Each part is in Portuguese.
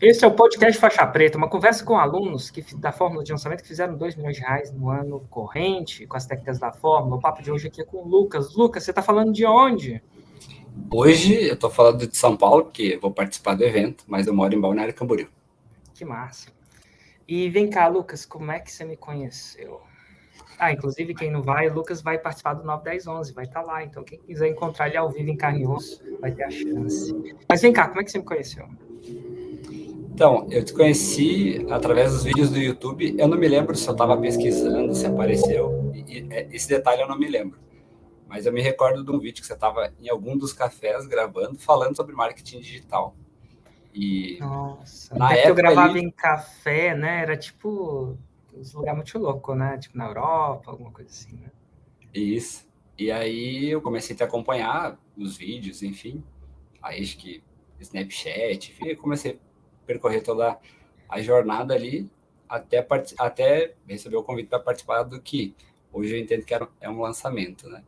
Esse é o podcast Faixa Preta, uma conversa com alunos que, da Fórmula de Lançamento que fizeram 2 milhões de reais no ano corrente, com as técnicas da Fórmula. O papo de hoje aqui é com o Lucas. Lucas, você está falando de onde? Hoje eu estou falando de São Paulo, que vou participar do evento, mas eu moro em Balneário Camboriú. Que massa. E vem cá, Lucas, como é que você me conheceu? Ah, inclusive, quem não vai, o Lucas vai participar do 91011, vai estar tá lá. Então, quem quiser encontrar ele ao vivo em carne e osso, vai ter a chance. Mas vem cá, como é que você me conheceu? Então, eu te conheci através dos vídeos do YouTube. Eu não me lembro se eu estava pesquisando, se apareceu. É, esse detalhe eu não me lembro. Mas eu me recordo de um vídeo que você estava em algum dos cafés gravando, falando sobre marketing digital. E Nossa, na época eu gravava ali... em café, né? Era tipo um lugar muito louco, né? Tipo na Europa, alguma coisa assim, né? Isso. E aí eu comecei a te acompanhar os vídeos, enfim. Aí acho que Snapchat, enfim, eu comecei percorrer toda a jornada ali até, até receber o convite para participar do que hoje eu entendo que era, é um lançamento, né?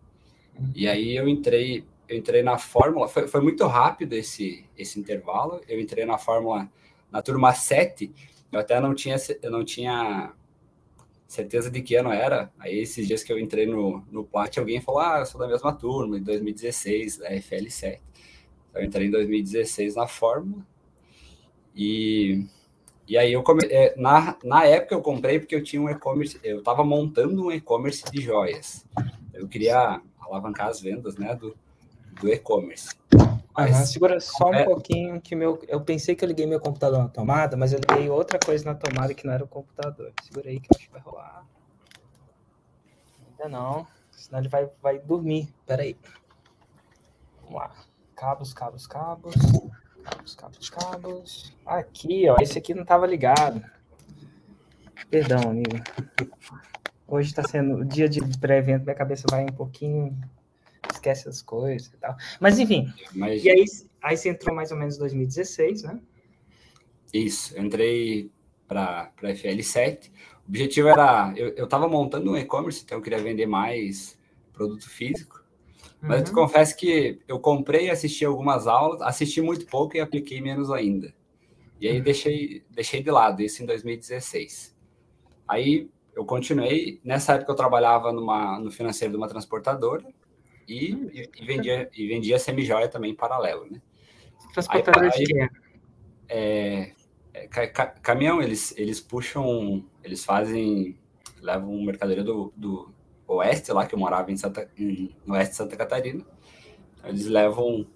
E aí eu entrei, eu entrei na Fórmula, foi, foi muito rápido esse, esse intervalo, eu entrei na Fórmula na turma 7, eu até não tinha, eu não tinha certeza de que ano era, aí esses dias que eu entrei no, no Plat, alguém falou, ah, eu sou da mesma turma, em 2016, da FL7, então, eu entrei em 2016 na Fórmula, e, e aí eu come... É, na, na época eu comprei porque eu tinha um e-commerce, eu estava montando um e-commerce de joias. Eu queria alavancar as vendas né, do, do e-commerce. Uhum, segura só um é... pouquinho que meu. Eu pensei que eu liguei meu computador na tomada, mas eu liguei outra coisa na tomada que não era o computador. Segura aí que acho que vai rolar. Ainda não. Senão ele vai, vai dormir. Pera aí. Vamos lá. Cabos, cabos, cabos. Cabos, cabos, cabos. Aqui, ó. Esse aqui não estava ligado. Perdão, amigo. Hoje está sendo o dia de pré-evento, minha cabeça vai um pouquinho. Esquece as coisas e tal. Mas enfim. Mas... E aí, aí você entrou mais ou menos em 2016, né? Isso, entrei para a FL7. O objetivo era. Eu estava montando um e-commerce, então eu queria vender mais produto físico. Mas uhum. eu confesso que eu comprei, assisti algumas aulas, assisti muito pouco e apliquei menos ainda. E aí uhum. deixei, deixei de lado isso em 2016. Aí eu continuei. Nessa época eu trabalhava numa, no financeiro de uma transportadora e, e, e vendia, e vendia semijoia também em paralelo, né? Transportadora de quê? É, é, ca, caminhão, eles, eles puxam, eles fazem, levam mercadoria do, do oeste, lá que eu morava em Santa, em, no oeste de Santa Catarina. Eles levam,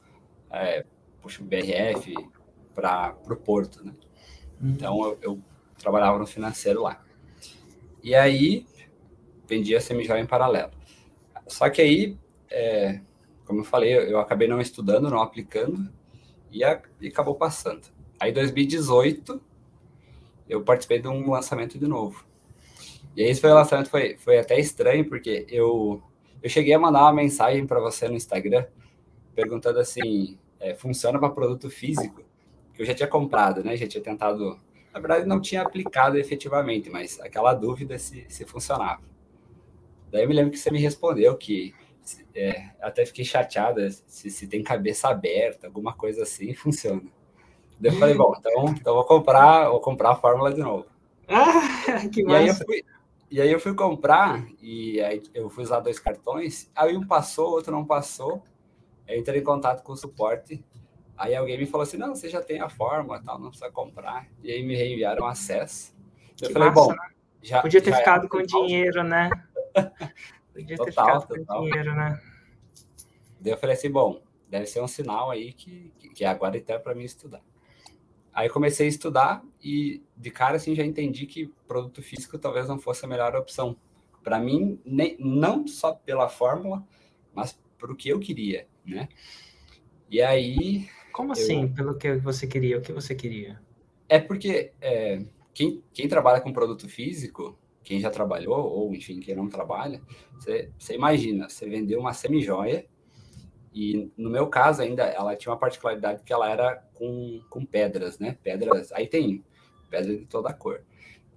é, puxa, o BRF para o porto, né? Uhum. Então eu, eu, trabalhava no financeiro lá. E aí vendia semijoia em paralelo. Só que aí, é, como eu falei, eu, eu, acabei não estudando, não aplicando e, a, e acabou passando. Aí, em 2018, eu participei de um lançamento de novo. E aí, esse foi o lançamento, foi, foi até estranho, porque eu, eu cheguei a mandar uma mensagem para você no Instagram, perguntando assim, é, funciona para produto físico? Que eu já tinha comprado, né? Já tinha tentado, na verdade, não tinha aplicado efetivamente, mas aquela dúvida se, se funcionava. Daí eu me lembro que você me respondeu que é, até fiquei chateada se, se tem cabeça aberta, alguma coisa assim, funciona. Daí eu falei, bom, então, então vou comprar, vou comprar a fórmula de novo. Ah, que massa. E aí eu fui, e aí eu fui comprar e aí eu fui usar dois cartões, aí um passou, outro não passou. Eu entrei em contato com o suporte. Aí alguém me falou assim: não, você já tem a fórmula, tal, não precisa comprar. E aí me reenviaram acesso. Eu que falei, massa, bom, né? já, podia ter já ficado com dinheiro, né? Podia total, ter ficado total. com dinheiro, né? Daí eu falei assim, bom, deve ser um sinal aí que, que agora então é para mim estudar. Aí comecei a estudar e de cara assim já entendi que produto físico talvez não fosse a melhor opção para mim, nem, não só pela fórmula, mas para o que eu queria, né? E aí. Como assim, eu... pelo que você queria? O que você queria? É porque é, quem, quem trabalha com produto físico, quem já trabalhou, ou enfim, quem não trabalha, você, você imagina, você vendeu uma semijoia e no meu caso ainda, ela tinha uma particularidade que ela era com, com pedras, né? Pedras, aí tem pedra de toda cor.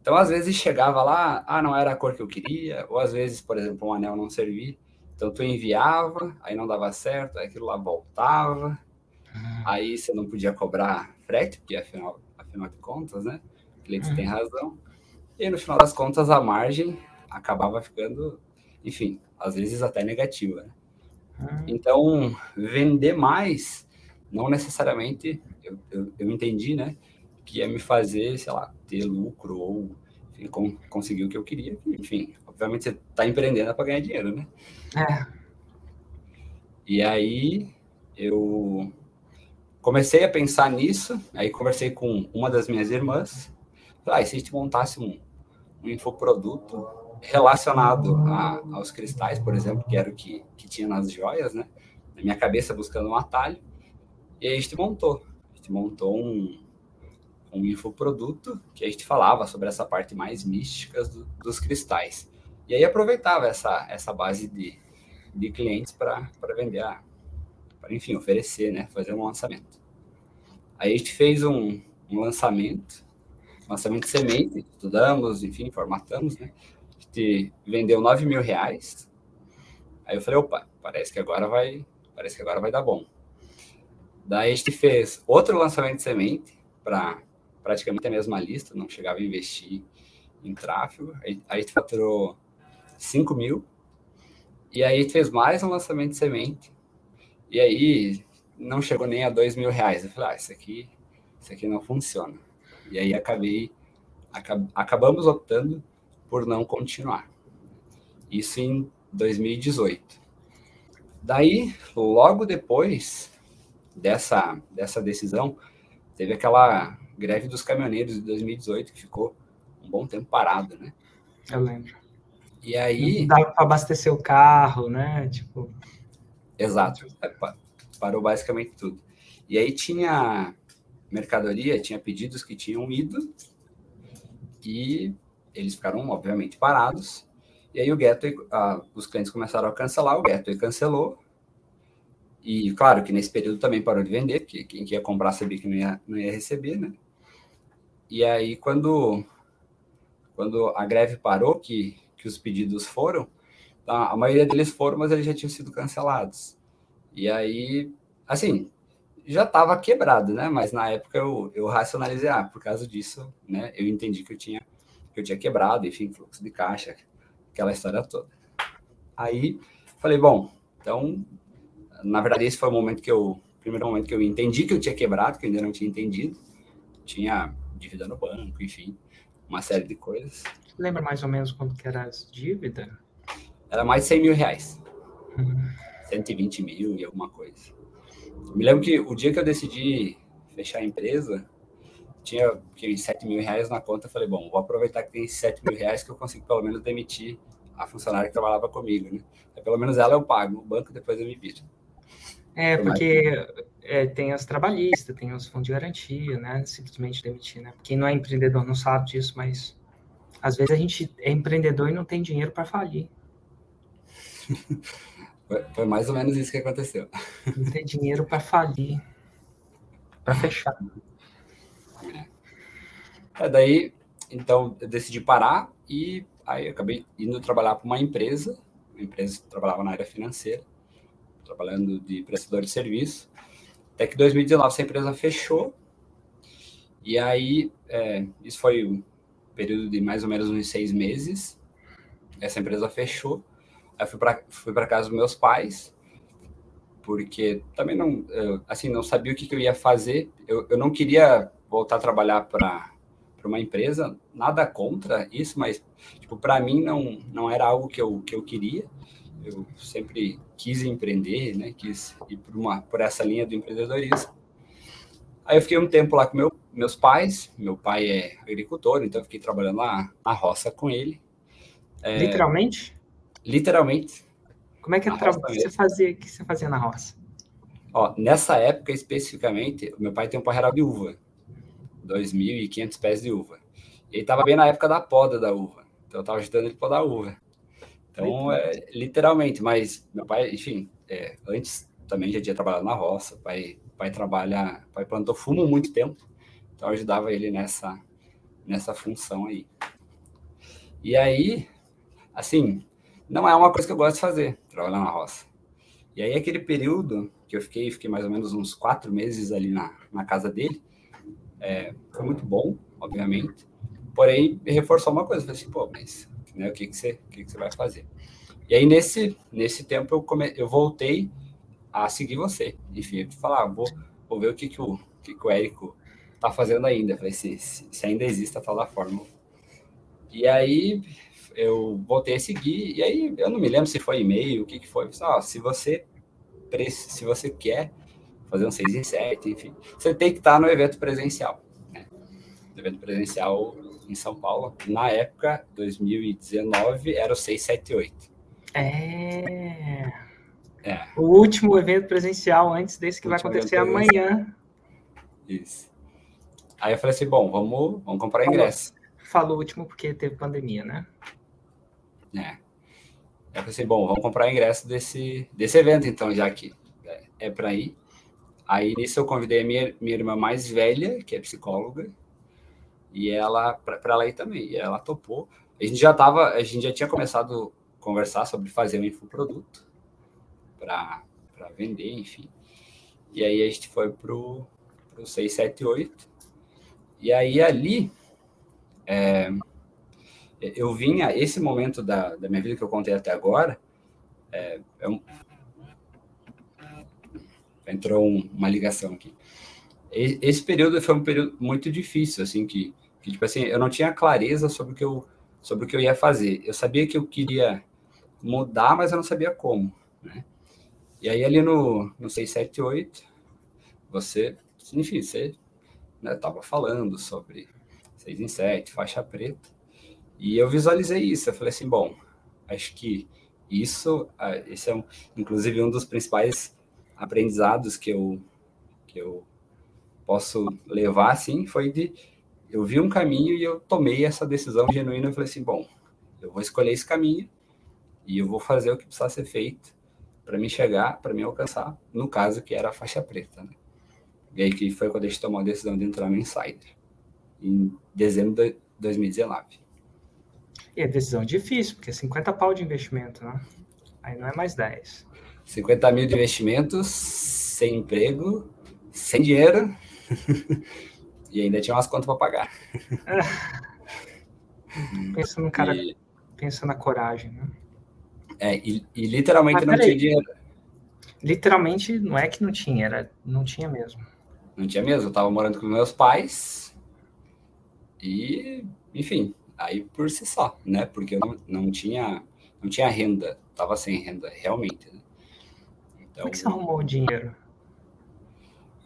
Então, às vezes chegava lá, ah, não era a cor que eu queria, ou às vezes, por exemplo, um anel não servia. Então, tu enviava, aí não dava certo, aí aquilo lá voltava, ah. aí você não podia cobrar frete, porque afinal, afinal de contas, né? O cliente tem razão. E no final das contas, a margem acabava ficando, enfim, às vezes até negativa. Né? Uhum. Então, vender mais, não necessariamente, eu, eu, eu, entendi, né? Que ia me fazer, sei lá, ter lucro ou enfim, com, conseguir o que eu queria. Enfim, obviamente você está empreendendo para ganhar dinheiro, né? É. E aí, eu comecei a pensar nisso, aí conversei com uma das minhas irmãs, ah, e se a gente montasse um, um infoproduto relacionado a, aos cristais, por exemplo, que era o que, que tinha nas joias, né? Na minha cabeça, buscando um atalho. E aí a gente montou. A gente montou um, um infoproduto que a gente falava sobre essa parte mais mística do, dos cristais. E aí aproveitava essa, essa base de, de clientes para vender para, enfim, oferecer, né? Fazer um lançamento. Aí a gente fez um, um lançamento, lançamento de semente, estudamos, enfim, formatamos, né? Gente vendeu 9 mil reais. Aí eu falei, opa, parece que agora vai, parece que agora vai dar bom. Daí a gente fez outro lançamento de semente para praticamente a mesma lista, não chegava a investir em tráfego. A gente faturou 5 mil. E aí fez mais um lançamento de semente e aí não chegou nem a dois mil reais. Eu falei, ah, isso aqui, isso aqui não funciona. E aí acabei, acab, acabamos optando por não continuar. Isso em 2018. Daí, logo depois dessa, dessa decisão, teve aquela greve dos caminhoneiros de 2018 que ficou um bom tempo parado, né? Eu lembro. E aí. Não dava para abastecer o carro, né? Tipo. Exato. É, parou basicamente tudo. E aí tinha mercadoria, tinha pedidos que tinham ido e eles ficaram, obviamente, parados. E aí o Gateway, uh, os clientes começaram a cancelar, o Gateway cancelou. E claro que nesse período também parou de vender, porque quem ia comprar sabia que não ia, não ia receber, né? E aí quando, quando a greve parou, que, que os pedidos foram, Tá? A maioria deles foram, mas eles já tinham sido cancelados. E aí, assim, já estava quebrado, né? Mas na época eu, eu racionalizei, ah, por causa disso, né? Eu entendi que eu tinha que eu tinha quebrado, enfim, fluxo de caixa, aquela história toda. Aí falei, bom, então, na verdade esse foi o momento que eu, primeiro momento que eu entendi que eu tinha quebrado, que eu ainda não tinha entendido. Tinha dívida no banco, enfim, uma série de coisas. Lembra mais ou menos quanto que era as dívidas? Era mais de 100 mil reais. 120 mil e alguma coisa. Me lembro que o dia que eu decidi fechar a empresa, tinha que, 7 mil reais na conta. Eu falei, bom, vou aproveitar que tem 7 mil reais que eu consigo pelo menos demitir a funcionária que trabalhava comigo, né? Aí, pelo menos ela eu pago, o banco depois eu me viro. É, porque é, tem as trabalhistas, tem os fundos de garantia, né? Simplesmente demitir, né? Quem não é empreendedor não sabe disso, mas às vezes a gente é empreendedor e não tem dinheiro para falir. Foi, foi, mais ou menos isso que aconteceu. Não tem dinheiro para falir, para fechar. É, daí, então, eu decidi parar e aí acabei indo trabalhar para uma empresa, uma empresa que trabalhava na área financeira, trabalhando de prestador de serviço. Até que em 2019 essa empresa fechou. E aí, é, isso foi um período de mais ou menos uns seis meses. Essa empresa fechou. Aí fui para fui casa dos meus pais, porque também não, assim, não sabia o que, que eu ia fazer. Eu, eu não queria voltar a trabalhar para uma empresa, nada contra isso, mas tipo, para mim não, não era algo que eu, que eu queria. Eu sempre quis empreender, né? Quis ir por, uma, por essa linha do empreendedorismo. Aí eu fiquei um tempo lá com meu, meus pais. Meu pai é agricultor, então eu fiquei trabalhando lá na roça com ele. É, Literalmente? Literalmente. Como é que, tra... você fazia, que você fazia na roça? Ó, nessa época especificamente, meu pai tem um parreiral de uva, 2.500 pés de uva. E ele estava bem na época da poda da uva, então eu estava ajudando ele a podar a uva. Então, é, literalmente, mas meu pai, enfim, é, antes também já tinha trabalhado na roça, pai, pai trabalha, pai plantou fumo muito tempo, então eu ajudava ele nessa, nessa função aí. E aí, assim, não é uma coisa que eu gosto de fazer, trabalhar na roça. E aí, aquele período que eu fiquei, fiquei mais ou menos uns quatro meses ali na, na casa dele, é, foi muito bom, obviamente. Porém, reforçou uma coisa, falei assim, pô, mas né, o que, que, você, o que, que você vai fazer? E aí, nesse, nesse tempo, eu, come, eu voltei a seguir você. Enfim, falar, ah, vou, vou ver o que, que, o, que, que o Érico tá fazendo ainda. Falei, se, se, ainda existe a tal da fórmula. E aí, eu voltei a seguir, e aí, eu não me lembro se foi e-mail, o que, que foi. Falei, ah, se você se você quer fazer um 6 em 7, enfim, você tem que estar no evento presencial. Né? No evento presencial em São Paulo, na época, 2019, era o 678. É. é. O último evento presencial antes desse que vai acontecer amanhã. Isso. Aí eu falei assim, bom, vamos, vamos comprar ingresso. Falou último porque teve pandemia, né? É. Eu falei assim, bom, vamos comprar ingresso desse, desse evento, então, já que é, é para ir. Aí nisso eu convidei a minha, minha irmã mais velha, que é psicóloga, e ela, para ela ir também, e ela topou. A gente já tava, a gente já tinha começado a conversar sobre fazer um infoproduto para vender, enfim. E aí a gente foi pro, pro 678. E aí ali, é, eu vinha, esse momento da, da minha vida que eu contei até agora, é, é um, entrou um, uma ligação aqui. Esse período foi um período muito difícil, assim, que, que, tipo assim, eu não tinha clareza sobre o que eu, sobre o que eu ia fazer. Eu sabia que eu queria mudar, mas eu não sabia como, né? E aí ali no, no 678, você, enfim, você né, falando sobre 6 em 7, faixa preta, e eu visualizei isso, eu falei assim, bom, acho que isso, esse é um, inclusive um dos principais aprendizados que eu, que eu posso levar, assim, foi de, eu vi um caminho e eu tomei essa decisão genuína, eu falei assim, bom, eu vou escolher esse caminho e eu vou fazer o que precisa ser feito para me chegar, para me alcançar, no caso que era a faixa preta, né? E aí que foi quando a gente tomou a decisão de entrar no Insider, em dezembro de 2019. E é decisão difícil, porque é 50 pau de investimento, né? Aí não é mais 10. 50 mil de investimentos, sem emprego, sem dinheiro, e ainda tinha umas contas para pagar. pensa no cara, e... pensa na coragem, né? É, e, e literalmente não tinha dinheiro. Literalmente não é que não tinha, era, não tinha mesmo. Não tinha mesmo, eu tava morando com meus pais e, enfim, aí por si só, né? Porque eu não, não tinha não tinha renda, tava sem renda, realmente. Né? Então, Como é que você arrumou o dinheiro?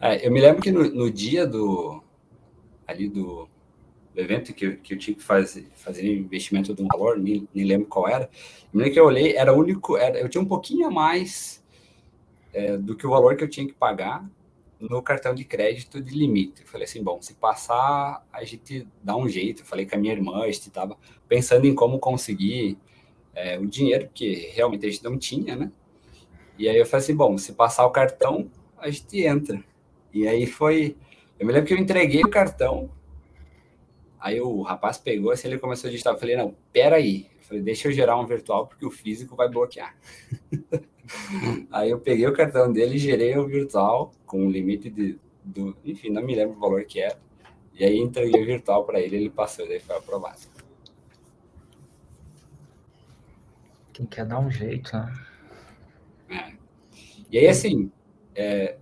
É, eu me lembro que no, no, dia do ali do, do evento que que eu tinha que fazer, fazer investimento de um valor, nem, nem lembro qual era. Eu lembro que eu olhei, era único, era, eu tinha um pouquinho a mais é, do que o valor que eu tinha que pagar no cartão de crédito de limite. Eu falei assim, bom, se passar, a gente dá um jeito. Eu falei com a minha irmã, a gente estava pensando em como conseguir é, o dinheiro, que realmente a gente não tinha, né? E aí eu falei assim, bom, se passar o cartão, a gente entra. E aí foi... Eu me lembro que eu entreguei o cartão, aí o rapaz pegou, assim, ele começou a digitar. Eu falei, não, peraí. Eu falei, deixa eu gerar um virtual, porque o físico vai bloquear. Aí eu peguei o cartão dele gerei o virtual com o limite de, do, enfim, não me lembro o valor que era. E aí entreguei o virtual para ele, ele passou, daí foi aprovado. Quem quer dar um jeito, né? É. E aí, assim, é,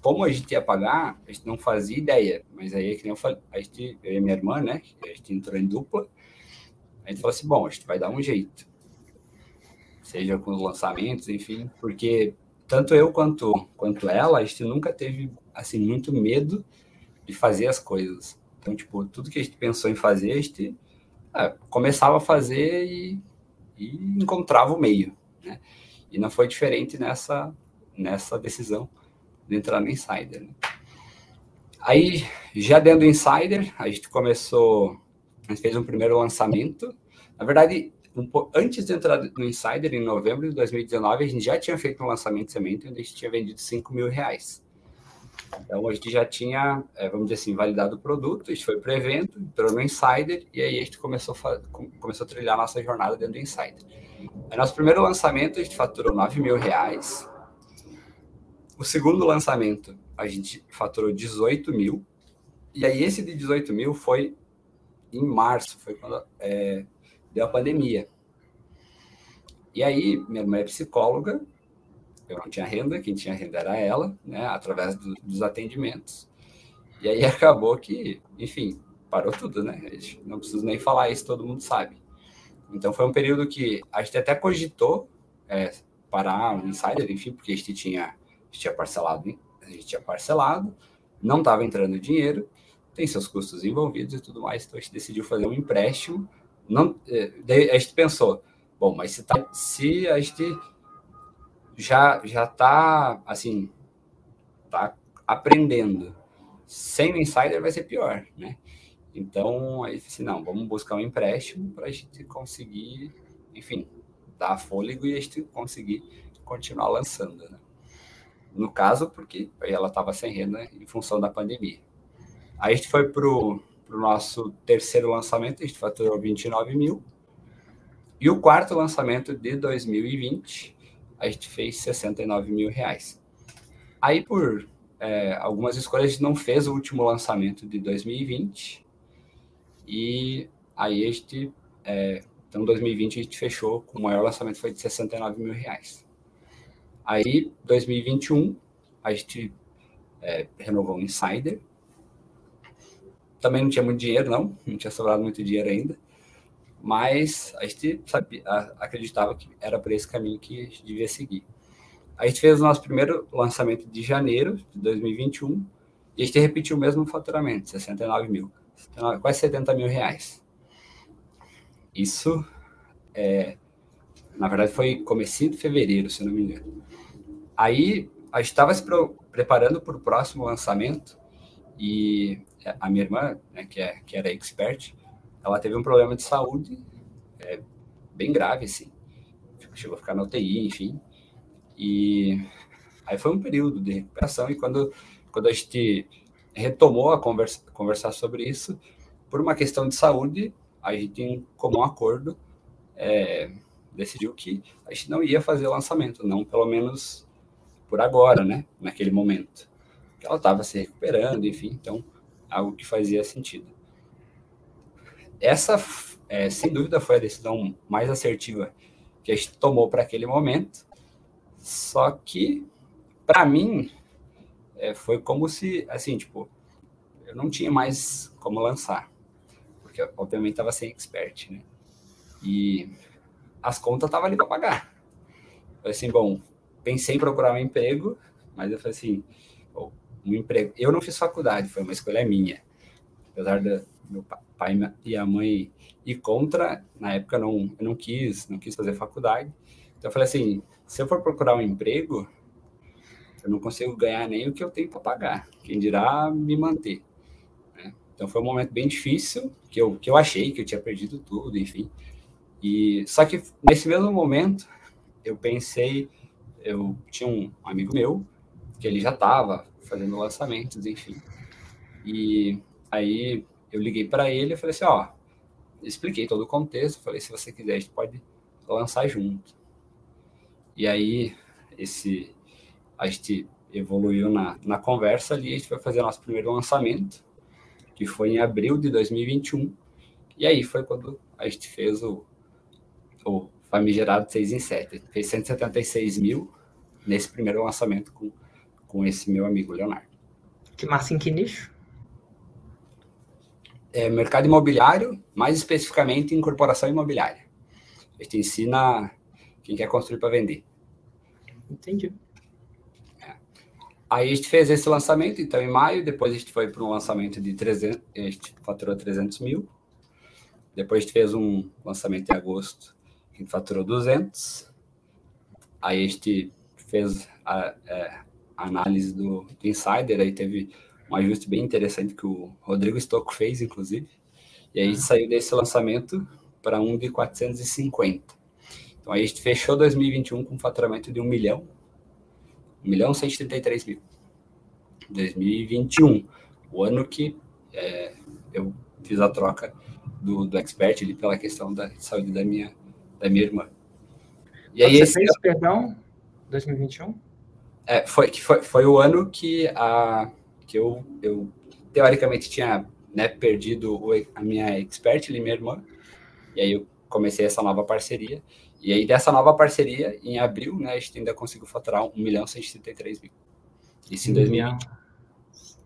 como a gente ia pagar, a gente não fazia ideia. Mas aí, que nem eu falei, a gente, eu e minha irmã, né? A gente entrou em dupla. A gente falou assim: bom, a gente vai dar um jeito seja com os lançamentos, enfim, porque tanto eu quanto, quanto ela, a gente nunca teve, assim, muito medo de fazer as coisas. Então, tipo, tudo que a gente pensou em fazer, a gente é, começava a fazer e, e, encontrava o meio, né? E não foi diferente nessa, nessa decisão de entrar no Insider. Né? Aí, já dentro do Insider, a gente começou, a gente fez um primeiro lançamento. Na verdade, um, antes de entrar no Insider, em novembro de 2019, a gente já tinha feito um lançamento de semente onde a gente tinha vendido 5 mil reais. Então, a gente já tinha, é, vamos dizer assim, validado o produto, a gente foi para o evento, entrou no Insider, e aí a gente começou começou a trilhar a nossa jornada dentro do Insider. Aí, nosso primeiro lançamento, a gente faturou 9 mil reais. O segundo lançamento, a gente faturou 18 mil. E aí esse de 18 mil foi em março, foi quando é, deu a pandemia. E aí, minha mãe é psicóloga, eu não tinha renda, quem tinha renda era ela, né, através do, dos atendimentos. E aí acabou que, enfim, parou tudo, né? Não preciso nem falar isso, todo mundo sabe. Então foi um período que a gente até cogitou é, parar o insider, enfim, porque a gente tinha, a gente tinha parcelado, a gente tinha parcelado, não estava entrando dinheiro, tem seus custos envolvidos e tudo mais, então a gente decidiu fazer um empréstimo. Não, é, a gente pensou, bom, mas se, tá, se a gente já já está assim, tá aprendendo, sem o insider vai ser pior, né? Então, aí assim, não, vamos buscar um empréstimo para a gente conseguir, enfim, dar fôlego e a gente conseguir continuar lançando, né? No caso, porque ela estava sem renda em função da pandemia. Aí a gente foi para o nosso terceiro lançamento, a gente faturou 29 mil. E o quarto lançamento de 2020, a gente fez 69 mil reais. Aí, por é, algumas escolhas, a gente não fez o último lançamento de 2020. E aí a gente, é, então 2020 a gente fechou com o maior lançamento foi de 69 mil reais. Aí 2021 a gente é, renovou o Insider. Também não tinha muito dinheiro, não, não tinha sobrado muito dinheiro ainda. Mas a gente sabia, acreditava que era por esse caminho que a gente devia seguir. A gente fez o nosso primeiro lançamento de janeiro de 2021 e a gente repetiu o mesmo faturamento, 69 mil quase 70 mil reais. Isso, é, na verdade, foi comecinho de fevereiro, se não me engano. Aí, a gente estava se preparando para o próximo lançamento e a minha irmã, né, que, é, que era expert, ela teve um problema de saúde é, bem grave, assim. Chegou a ficar na UTI, enfim. E aí foi um período de recuperação e quando, quando a gente retomou a conversa, conversar sobre isso por uma questão de saúde. A gente, em comum acordo, é, decidiu que a gente não ia fazer o lançamento, não pelo menos por agora, né? Naquele momento. Ela estava se recuperando, enfim, então algo que fazia sentido. Essa, é, sem dúvida, foi a decisão mais assertiva que a gente tomou para aquele momento. Só que, para mim, é, foi como se, assim, tipo, eu não tinha mais como lançar, porque obviamente estava sem expert, né? E as contas estavam ali para pagar. Eu assim, bom, pensei em procurar um emprego, mas eu falei assim, um emprego. Eu não fiz faculdade, foi uma escolha minha. Apesar do meu pai e a mãe ir contra, na época eu não, eu não quis, não quis fazer faculdade. Então eu falei assim, se eu for procurar um emprego, eu não consigo ganhar nem o que eu tenho para pagar. Quem dirá me manter. Né? Então foi um momento bem difícil, que eu, que eu achei que eu tinha perdido tudo, enfim. E só que nesse mesmo momento eu pensei, eu tinha um amigo meu que ele já estava fazendo lançamentos, enfim. E aí eu liguei para ele e falei assim, ó, expliquei todo o contexto, falei se você quiser a gente pode lançar junto. E aí esse a gente evoluiu na, na conversa ali, a gente vai fazer nosso primeiro lançamento, que foi em abril de 2021, e aí foi quando a gente fez o, o famigerado 6 em 7, fez 176 mil nesse primeiro lançamento com, com esse meu amigo Leonardo. Que massa em que nicho? É, mercado imobiliário, mais especificamente incorporação imobiliária. A gente ensina quem quer construir para vender. Entendi. Aí a gente fez esse lançamento, então, em maio. Depois a gente foi para um lançamento de 300, a gente faturou 300 mil. Depois a gente fez um lançamento em agosto, que faturou 200. Aí a gente fez a, é, a análise do, do, Insider, aí teve um ajuste bem interessante que o Rodrigo Stocco fez, inclusive. E aí a gente saiu desse lançamento para um de 450. Então aí a gente fechou 2021 com um faturamento de um milhão 1 milhão 133 mil. 2021, o ano que é, eu fiz a troca do, do expert ali pela questão da saúde da minha, da minha irmã. E aí, Você esse fez, perdão, 2021? É, foi, foi, foi o ano que, a, que eu, eu teoricamente tinha né, perdido a minha expert ali, minha irmã, e aí eu comecei essa nova parceria. E aí, dessa nova parceria, em abril, né, a gente ainda conseguiu faturar 1 milhão 133 mil. Isso em 2020.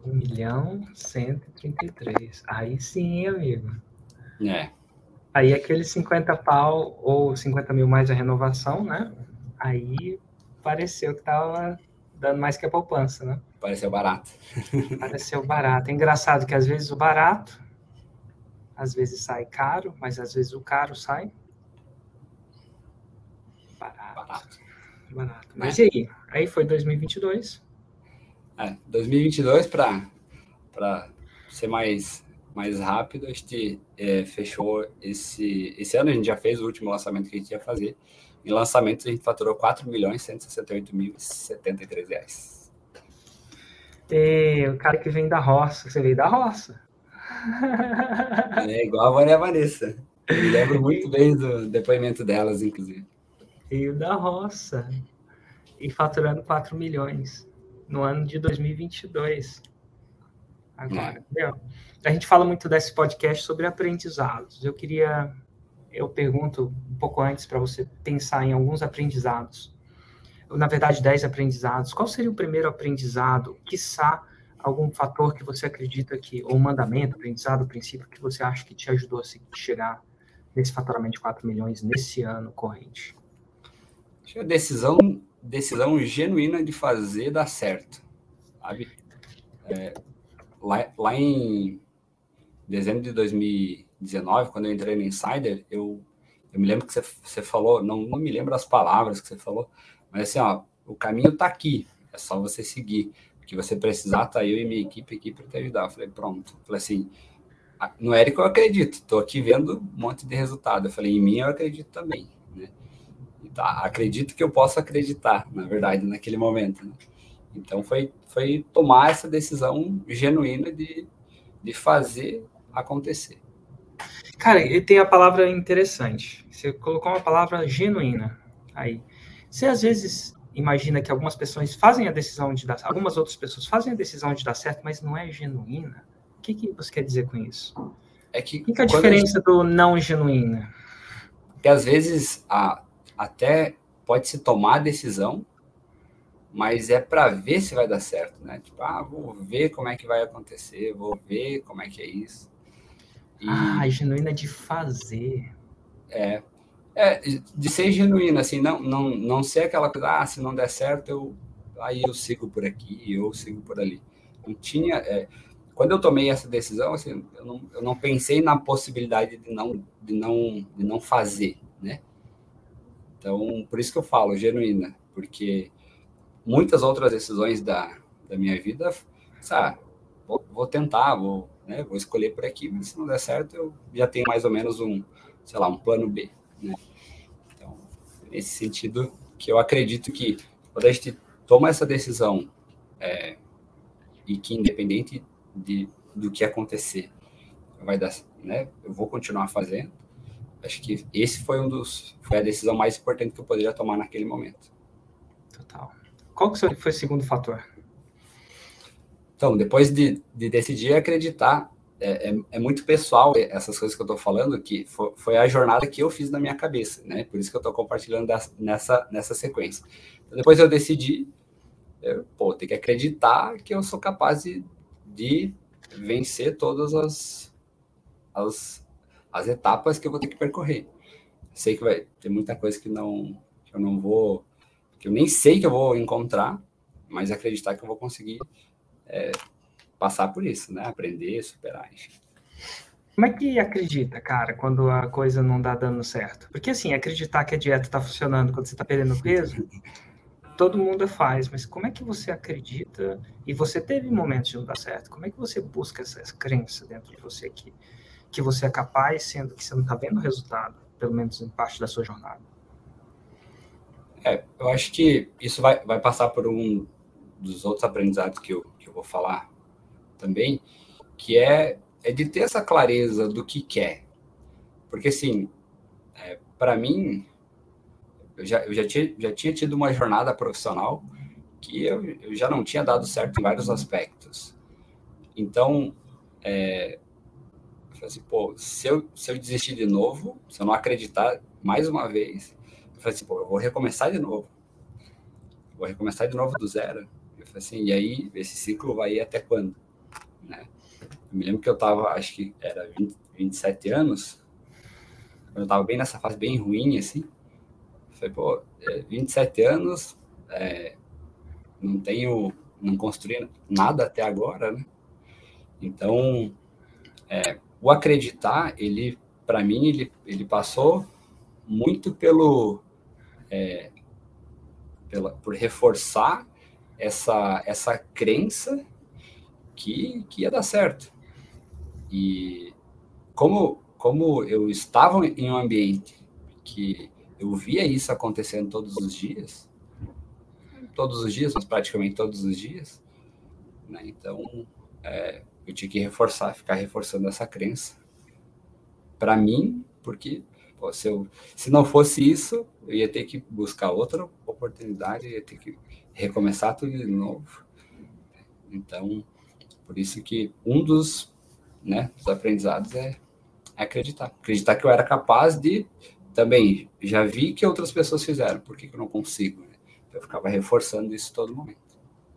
1 milhão 133. Aí sim, amigo. É. Aí aquele 50 pau ou 50 mil mais a renovação, né? Aí pareceu que tava dando mais que a poupança, né? Pareceu barato. Pareceu barato. É engraçado que às vezes o barato, às vezes sai caro, mas às vezes o caro sai barato. Barato. barato. Mas é. e aí? Aí foi 2022. É, 2022 para ser mais mais rápido, a gente é, fechou esse, esse ano, a gente já fez o último lançamento que a gente ia fazer. Em lançamento, a gente faturou 4 milhões 168 mil e 73 reais. E o cara que vem da roça, você veio da roça. É igual a Maria Vanessa. Eu lembro muito bem do depoimento delas, inclusive. Veio da roça. E faturando 4 milhões no ano de 2022. Agora, é. a gente fala muito desse podcast sobre aprendizados. Eu queria, eu pergunto um pouco antes para você pensar em alguns aprendizados. Na verdade, 10 aprendizados. Qual seria o primeiro aprendizado, quiçá algum fator que você acredita que, ou mandamento, aprendizado, princípio, que você acha que te ajudou a chegar nesse faturamento de 4 milhões nesse ano corrente? Acho que a decisão, decisão genuína de fazer dar certo, sabe? É, lá, lá em dezembro de 2019, quando eu entrei no Insider, eu, eu me lembro que você, você falou, não, não me lembro as palavras que você falou, mas assim, ó, o caminho está aqui, é só você seguir. O que você precisar, tá eu e minha equipe aqui para te ajudar. Eu falei, pronto. Eu falei assim, no Érico eu acredito, estou aqui vendo um monte de resultado. Eu falei, em mim eu acredito também. Né? Tá, acredito que eu posso acreditar, na verdade, naquele momento. Né? Então foi, foi tomar essa decisão genuína de, de fazer acontecer. Cara, e tem a palavra interessante. Você colocou uma palavra genuína aí. Você às vezes imagina que algumas pessoas fazem a decisão de dar, algumas outras pessoas fazem a decisão de dar certo, mas não é genuína. O que, que você quer dizer com isso? É que, que, que é a diferença gente... do não genuína? Que às vezes a, até pode se tomar a decisão, mas é para ver se vai dar certo, né? Tipo, ah, vou ver como é que vai acontecer, vou ver como é que é isso. E, ah, genuína de fazer. É, é, de ser genuína, assim, não, não, não ser aquela coisa, ah, se não der certo, eu, aí eu sigo por aqui, eu sigo por ali. Não tinha, é, quando eu tomei essa decisão, assim, eu não, eu não pensei na possibilidade de não, de não, de não fazer? Então, por isso que eu falo genuína, porque muitas outras decisões da, da minha vida, sabe, vou, vou tentar, vou, né, vou escolher por aqui, mas se não der certo, eu já tenho mais ou menos um, sei lá, um plano B, né? Então, nesse sentido que eu acredito que quando a gente toma essa decisão é, e que independente de, do que acontecer, vai dar, né, eu vou continuar fazendo. Acho que esse foi um dos, foi a decisão mais importante que eu poderia tomar naquele momento. Total. Qual que foi o segundo fator? Então, depois de, de decidir acreditar, é, é, é, muito pessoal essas coisas que eu estou falando, que foi, foi, a jornada que eu fiz na minha cabeça, né? Por isso que eu estou compartilhando nessa, nessa sequência. Então, depois eu decidi, eu, pô, tem que acreditar que eu sou capaz de, de vencer todas as, as, as etapas que eu vou ter que percorrer. Sei que vai ter muita coisa que não que eu não vou que eu nem sei que eu vou encontrar, mas acreditar que eu vou conseguir é, passar por isso, né? Aprender, superar, enfim. Como é que acredita, cara, quando a coisa não dá dando certo? Porque assim, acreditar que a dieta está funcionando quando você está perdendo peso, todo mundo faz, mas como é que você acredita e você teve momentos de não dar certo? Como é que você busca essa crença dentro de você que que você é capaz, sendo que você não está vendo o resultado, pelo menos em parte da sua jornada? É, eu acho que isso vai, vai passar por um dos outros aprendizados que eu, que eu vou falar também, que é, é de ter essa clareza do que quer. Porque, assim, é, para mim, eu já, eu já, tinha, já tinha tido uma jornada profissional que eu, eu já não tinha dado certo em vários aspectos. Então, é, falei assim, pô, se eu, se eu desistir de novo, se eu não acreditar mais uma vez, eu falei assim, pô, eu vou recomeçar de novo. Vou recomeçar de novo do zero. Eu falei assim, e aí esse ciclo vai ir até quando? Né? Eu me lembro que eu tava, acho que era 20, 27 anos, eu tava bem nessa fase bem ruim, assim. Eu falei, pô, 27 é, anos, é, não tenho, não construí nada até agora, né? Então, é, o acreditar, ele, para mim, ele, ele passou muito pelo, é, pela, por reforçar essa, essa crença que, que ia dar certo. E como, como eu estava em um ambiente que eu via isso acontecendo todos os dias, todos os dias, mas praticamente todos os dias, né? então é, eu tinha que reforçar, ficar reforçando essa crença para mim, porque pô, se, eu, se não fosse isso, eu ia ter que buscar outra oportunidade, ia ter que recomeçar tudo de novo. Então, por isso que um dos, né, dos aprendizados é acreditar. Acreditar que eu era capaz de também já vi que outras pessoas fizeram, por que, que eu não consigo? Né? Eu ficava reforçando isso todo momento.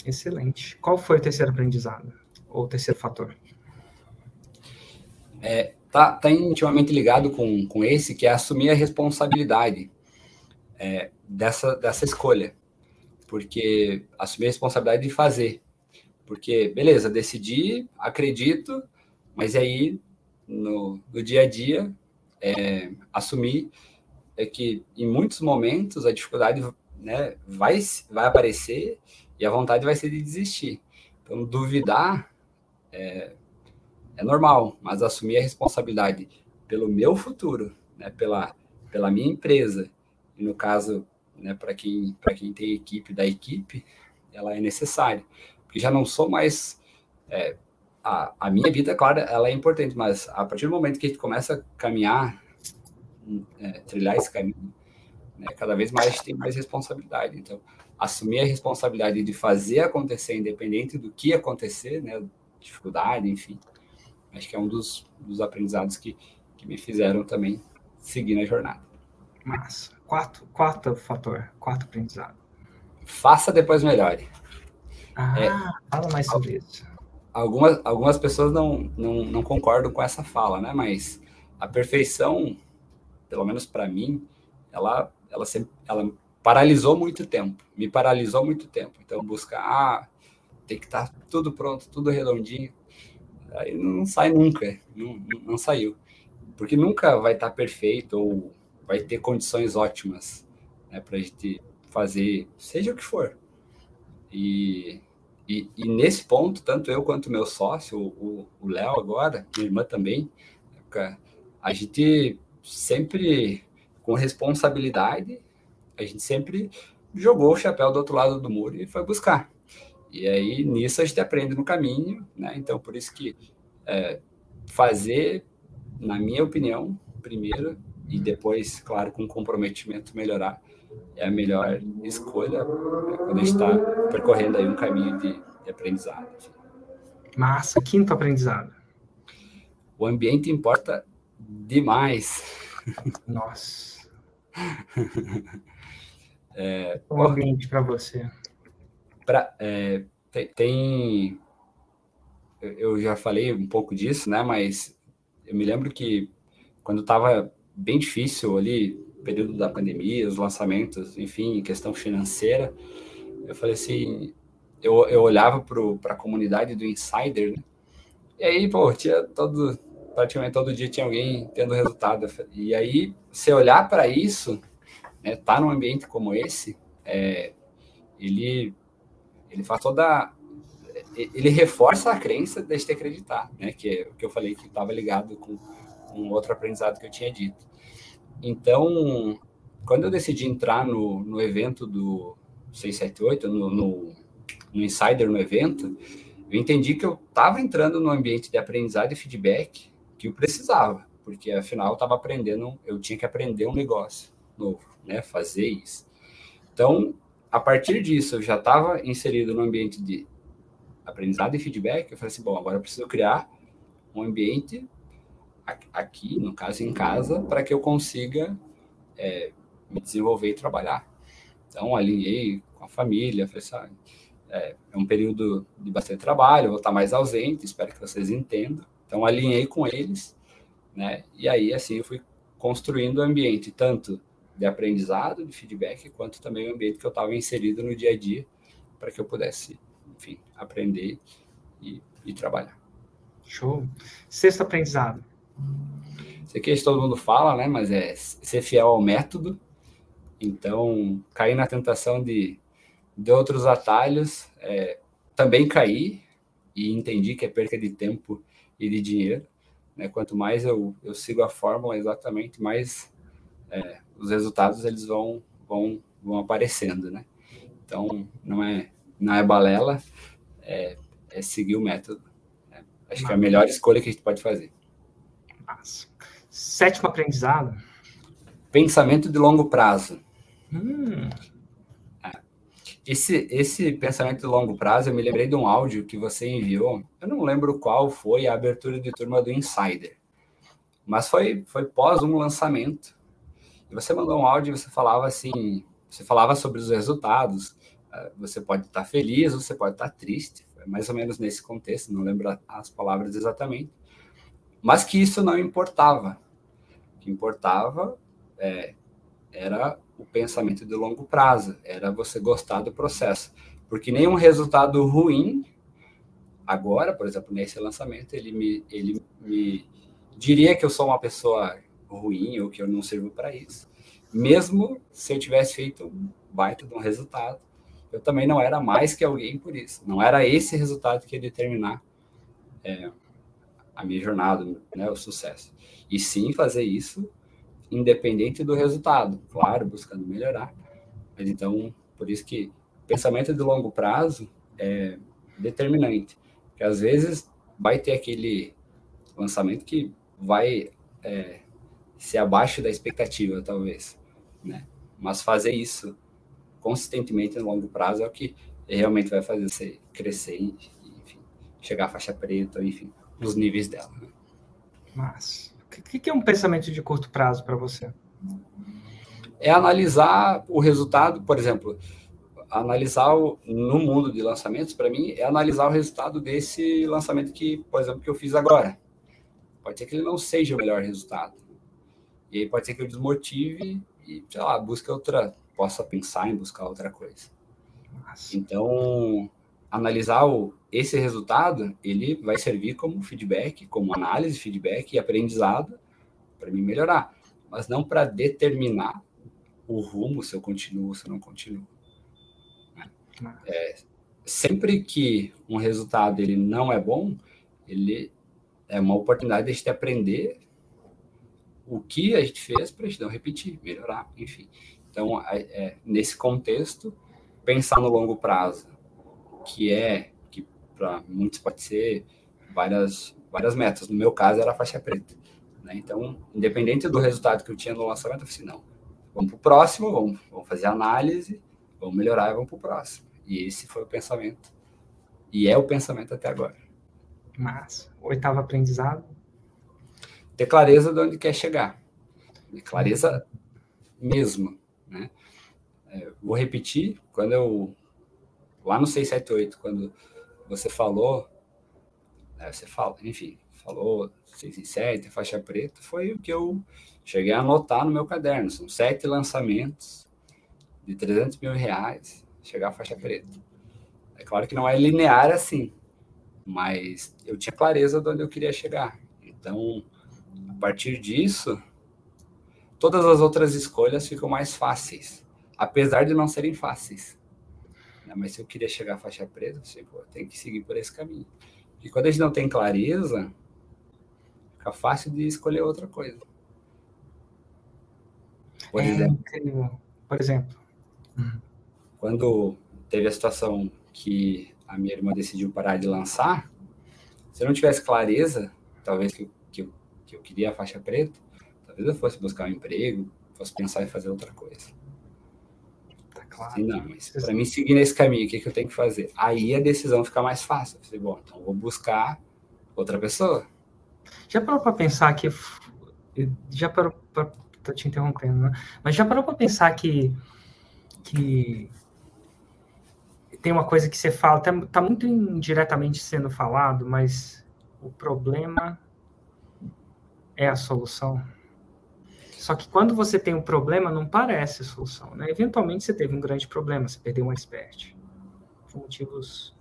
Excelente. Qual foi o terceiro aprendizado? O terceiro fator? É, tá, tá intimamente ligado com, com esse, que é assumir a responsabilidade é, dessa, dessa escolha. Porque assumir a responsabilidade de fazer. Porque, beleza, decidi, acredito, mas aí no, no dia a dia, é, assumir é que em muitos momentos a dificuldade né, vai, vai aparecer e a vontade vai ser de desistir. Então, duvidar é, é normal, mas assumir a responsabilidade pelo meu futuro, né, pela, pela minha empresa, e no caso, né, para quem, quem tem equipe da equipe, ela é necessária. Porque já não sou mais. É, a, a minha vida, claro, ela é importante, mas a partir do momento que a gente começa a caminhar, é, trilhar esse caminho, né, cada vez mais a gente tem mais responsabilidade. Então, assumir a responsabilidade de fazer acontecer, independente do que acontecer, né, dificuldade, enfim, acho que é um dos, dos aprendizados que, que me fizeram também seguir na jornada. Massa. Quarto, quarto fator, quarto aprendizado. Faça depois melhore. Ah, é, fala mais sobre isso. Algumas, algumas pessoas não, não, não concordam com essa fala, né? Mas a perfeição, pelo menos para mim, ela, ela sempre ela paralisou muito tempo, me paralisou muito tempo. Então, buscar, ah, tem que estar tá tudo pronto, tudo redondinho. Aí não sai nunca, não, não saiu. Porque nunca vai estar tá perfeito ou vai ter condições ótimas né, para a gente fazer, seja o que for. E, e, e, nesse ponto, tanto eu quanto meu sócio, o Léo agora, minha irmã também, a gente sempre, com responsabilidade, a gente sempre jogou o chapéu do outro lado do muro e foi buscar. E aí, nisso, a gente aprende no caminho, né? Então, por isso que é, fazer, na minha opinião, primeiro, e depois, claro, com comprometimento, melhorar, é a melhor escolha né, quando a gente está percorrendo aí um caminho de, de aprendizado. Massa, quinto aprendizado. O ambiente importa demais. Nossa. é, o ambiente para você. Pra, é, tem, tem, eu já falei um pouco disso, né? Mas eu me lembro que quando estava bem difícil ali, período da pandemia, os lançamentos, enfim, questão financeira, eu falei assim, eu, eu olhava para a comunidade do Insider, né? E aí, pô, tinha todo, praticamente todo dia tinha alguém tendo resultado. E aí, você olhar para isso, né, tá num ambiente como esse, é, ele, ele faz toda. Ele reforça a crença de gente acreditar, né? Que é o que eu falei que estava ligado com um outro aprendizado que eu tinha dito. Então, quando eu decidi entrar no, no evento do 678, no, no, no Insider no evento, eu entendi que eu estava entrando no ambiente de aprendizado e feedback que eu precisava, porque afinal eu estava aprendendo, eu tinha que aprender um negócio novo, né? Fazer isso. Então, a partir disso, eu já estava inserido no ambiente de aprendizado e feedback, eu falei assim, bom, agora eu preciso criar um ambiente aqui, no caso em casa, para que eu consiga é, me desenvolver e trabalhar. Então, alinhei com a família, falei assim, ah, é, é, um período de bastante trabalho, vou estar mais ausente, espero que vocês entendam. Então, alinhei com eles, né? E aí, assim, eu fui construindo o ambiente, tanto de aprendizado, de feedback, quanto também o ambiente que eu estava inserido no dia a dia, para que eu pudesse, enfim, aprender e, e trabalhar. Show. Sexto aprendizado. Isso aqui todo mundo fala, né? Mas é ser fiel ao método. Então, cair na tentação de, de outros atalhos, é, também cair e entendi que é perca de tempo e de dinheiro. Né? Quanto mais eu, eu sigo a fórmula exatamente, mais é, os resultados eles vão, vão, vão aparecendo, né? Então, não é, não é balela, é, é seguir o método. Né? Acho que é a melhor escolha que a gente pode fazer. Massa. Sétimo aprendizado. Pensamento de longo prazo. Hum. É. Esse, esse pensamento de longo prazo, eu me lembrei de um áudio que você enviou. Eu não lembro qual foi a abertura de turma do Insider, mas foi, foi pós um lançamento. Você mandou um áudio e você falava assim: você falava sobre os resultados. É, você pode estar feliz, você pode estar triste. Foi mais ou menos nesse contexto, não lembro as palavras exatamente mas que isso não importava. O que importava é, era o pensamento de longo prazo, era você gostar do processo. Porque nenhum resultado ruim, agora, por exemplo, nesse lançamento, ele me, ele me diria que eu sou uma pessoa ruim ou que eu não sirvo para isso. Mesmo se eu tivesse feito um baita de um resultado, eu também não era mais que alguém por isso. Não era esse resultado que ia determinar é, a minha jornada, né, o sucesso. E sim fazer isso independente do resultado, claro, buscando melhorar. Mas então, por isso que pensamento de longo prazo é determinante, porque às vezes vai ter aquele lançamento que vai é, ser abaixo da expectativa, talvez, né? Mas fazer isso consistentemente no longo prazo é o que realmente vai fazer você crescer, enfim, chegar à faixa preta, enfim, nos níveis dela. Né? Mas o que, que é um pensamento de curto prazo para você? É analisar o resultado, por exemplo, analisar o, no mundo de lançamentos, para mim, é analisar o resultado desse lançamento que, por exemplo, que eu fiz agora. Pode ser que ele não seja o melhor resultado. E aí pode ser que eu desmotive e, sei lá, busque outra, possa pensar em buscar outra coisa. Nossa. Então, analisar o, esse resultado, ele vai servir como feedback, como análise, feedback e aprendizado para mim melhorar, mas não para determinar o rumo, se eu continuo ou se eu não continuo. Né? É, sempre que um resultado ele não é bom, ele é uma oportunidade de a gente aprender o que a gente fez para a gente não repetir, melhorar, enfim. Então, é, nesse contexto, pensar no longo prazo, que é, que para muitos pode ser várias, várias metas. No meu caso, era a faixa preta. Né? Então, independente do resultado que eu tinha no lançamento, eu falei assim, não, vamos para o próximo, vamos, vamos fazer análise, vamos melhorar e vamos para o próximo. E esse foi o pensamento. E é o pensamento até agora. Mas, oitavo aprendizado? Ter clareza de onde quer chegar. Clareza mesmo. Né? É, vou repetir, quando eu lá no 678, quando você falou, né, você fala, enfim, falou 6 e 7, faixa preta, foi o que eu cheguei a anotar no meu caderno. São sete lançamentos de 300 mil reais, chegar à faixa preta. É claro que não é linear assim, mas eu tinha clareza de onde eu queria chegar. Então, a partir disso, todas as outras escolhas ficam mais fáceis, apesar de não serem fáceis. Né? Mas se eu queria chegar à faixa preta, eu pô, tem que seguir por esse caminho. E quando a gente não tem clareza, fica fácil de escolher outra coisa. Por é exemplo, incrível. Por exemplo. Quando teve a situação que a minha irmã decidiu parar de lançar, se eu não tivesse clareza, talvez que, que, eu queria a faixa preta, talvez eu fosse buscar um emprego, fosse pensar em fazer outra coisa. claro. Assim, não, mas para mim seguir nesse caminho, o que, que eu tenho que fazer? Aí a decisão fica mais fácil. Eu falei, bom, então vou buscar outra pessoa. Já parou para pensar que. Já parou para. Tô te interrompendo, né? Mas já parou para pensar que. que tem uma coisa que você fala, tá, tá muito indiretamente sendo falado, mas o problema é a solução. Só que quando você tem um problema, não parece a solução, né? Eventualmente você teve um grande problema, você perdeu um expert. Por motivos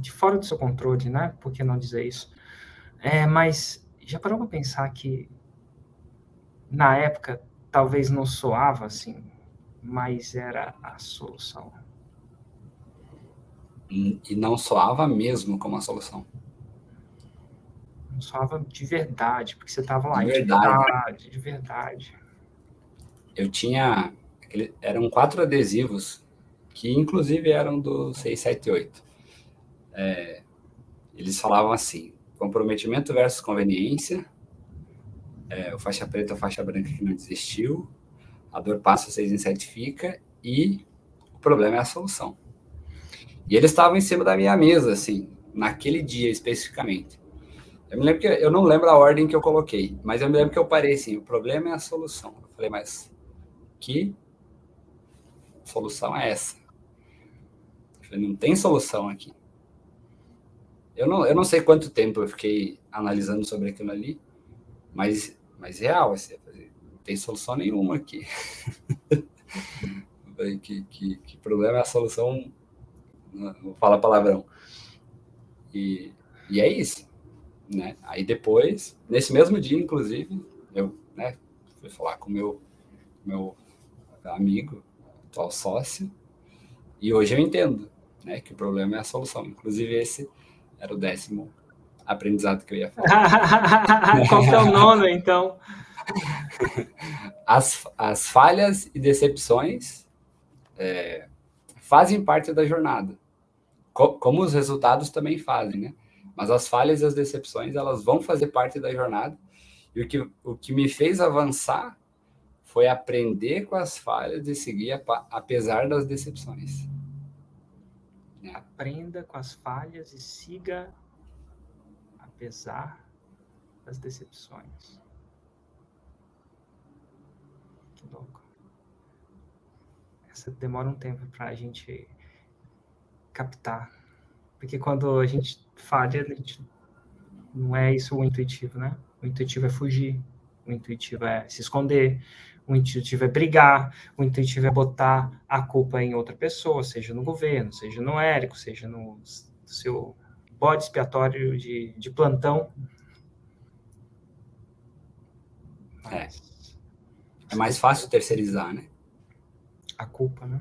de fora do seu controle, né? Por que não dizer isso? É, mas já parou para pensar que na época talvez não soava assim, mas era a solução. E não soava mesmo como a solução soava de verdade, porque você estava lá, de verdade. de verdade, de verdade. Eu tinha, eram quatro adesivos, que inclusive eram do 678. É, eles falavam assim, comprometimento versus conveniência, é, o faixa preta ou faixa branca que não desistiu, a dor passa, vocês incertifica, e o problema é a solução. E eles estavam em cima da minha mesa, assim, naquele dia especificamente. Eu me lembro que eu não lembro a ordem que eu coloquei, mas eu me lembro que eu parei assim: o problema é a solução. Eu falei, mas que solução é essa? Eu falei, não tem solução aqui. Eu não, eu não sei quanto tempo eu fiquei analisando sobre aquilo ali, mas, mas real, assim, não tem solução nenhuma aqui. que, que, que problema é a solução? Não vou falar palavrão. E, e é isso né? Aí depois, nesse mesmo dia, inclusive, eu né, fui falar com meu meu amigo, atual sócio, e hoje eu entendo né, que o problema é a solução. Inclusive, esse era o décimo aprendizado que eu ia falar. Qual que é o nono, então? As, as falhas e decepções é, fazem parte da jornada, Co como os resultados também fazem, né? Mas as falhas e as decepções, elas vão fazer parte da jornada. E o que, o que me fez avançar foi aprender com as falhas e seguir apesar das decepções. É. Aprenda com as falhas e siga apesar das decepções. Que louco. Essa demora um tempo para a gente captar. Porque quando a gente falha, não é isso o intuitivo, né? O intuitivo é fugir, o intuitivo é se esconder, o intuitivo é brigar, o intuitivo é botar a culpa em outra pessoa, seja no governo, seja no Érico, seja no seu bode expiatório de, de plantão. É. É mais fácil terceirizar, né? A culpa, né?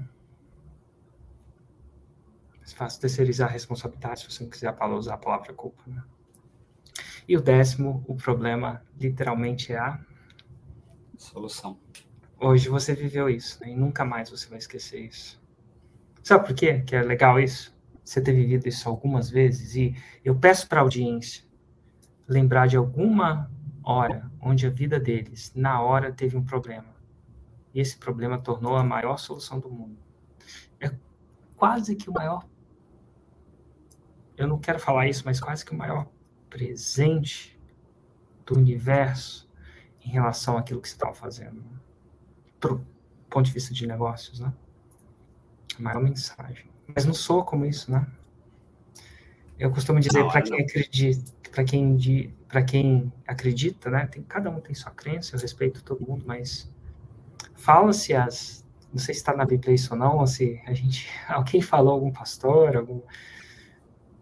Fácil terceirizar a responsabilidade, se você não quiser usar a palavra culpa. Né? E o décimo, o problema literalmente é a solução. Hoje você viveu isso, né? e nunca mais você vai esquecer isso. Sabe por quê que é legal isso? Você ter vivido isso algumas vezes, e eu peço para a audiência lembrar de alguma hora onde a vida deles, na hora, teve um problema. E esse problema tornou a maior solução do mundo. É quase que o maior eu não quero falar isso, mas quase que o maior presente do universo em relação àquilo que você estava fazendo. Do ponto de vista de negócios, né? A maior mensagem. Mas não sou como isso, né? Eu costumo dizer para quem acredita, para quem para quem acredita, né? Tem, cada um tem sua crença, eu respeito todo mundo, mas fala-se as não sei se está na Bíblia isso ou não, ou se a gente alguém falou algum pastor, algum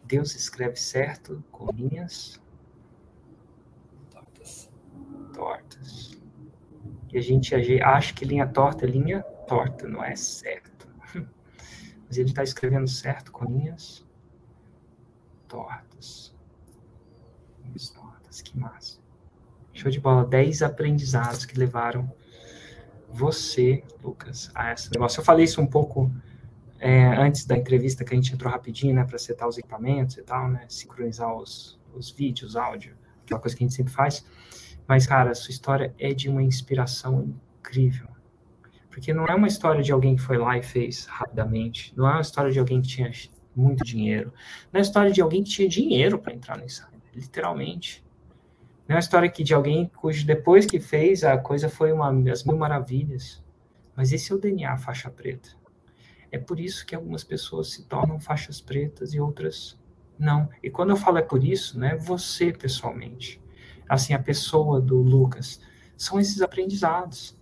Deus escreve certo com linhas tortas. tortas. E a gente acha que linha torta é linha torta, não é certo. Mas ele está escrevendo certo com linhas tortas. Linhas tortas, que massa. Show de bola. 10 aprendizados que levaram você, Lucas, a esse negócio. Eu falei isso um pouco é, antes da entrevista que a gente entrou rapidinho, né, para setar os equipamentos e tal, né, sincronizar os, os vídeos, áudio, aquela coisa que a gente sempre faz. Mas, cara, a sua história é de uma inspiração incrível. Porque não é uma história de alguém que foi lá e fez rapidamente. Não é uma história de alguém que tinha muito dinheiro. Não é uma história de alguém que tinha dinheiro para entrar no insider, literalmente. Não é uma história que de alguém cujo depois que fez a coisa foi uma das mil maravilhas. Mas esse é o DNA faixa preta. É por isso que algumas pessoas se tornam faixas pretas e outras não. E quando eu falo é por isso, não é você pessoalmente. Assim, a pessoa do Lucas. São esses aprendizados.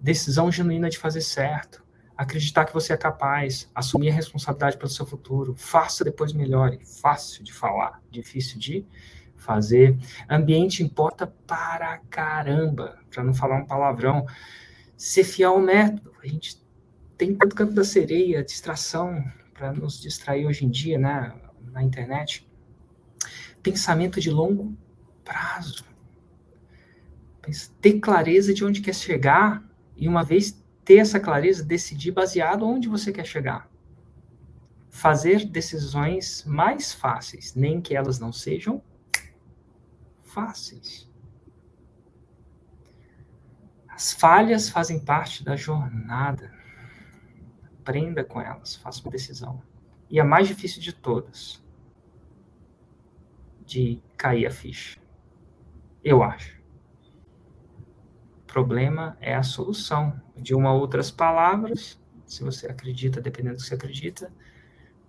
Decisão genuína de fazer certo. Acreditar que você é capaz. Assumir a responsabilidade pelo seu futuro. Faça, depois melhore. Fácil de falar, difícil de fazer. Ambiente importa para caramba, para não falar um palavrão. Ser fiel ao método. A gente tem tanto canto da sereia, distração, para nos distrair hoje em dia, né, na internet. Pensamento de longo prazo. Ter clareza de onde quer chegar e uma vez ter essa clareza, decidir baseado onde você quer chegar. Fazer decisões mais fáceis, nem que elas não sejam fáceis. As falhas fazem parte da jornada. Aprenda com elas, faça uma decisão. E a mais difícil de todas, de cair a ficha. Eu acho. O problema é a solução. De uma outras palavras, se você acredita, dependendo do que você acredita,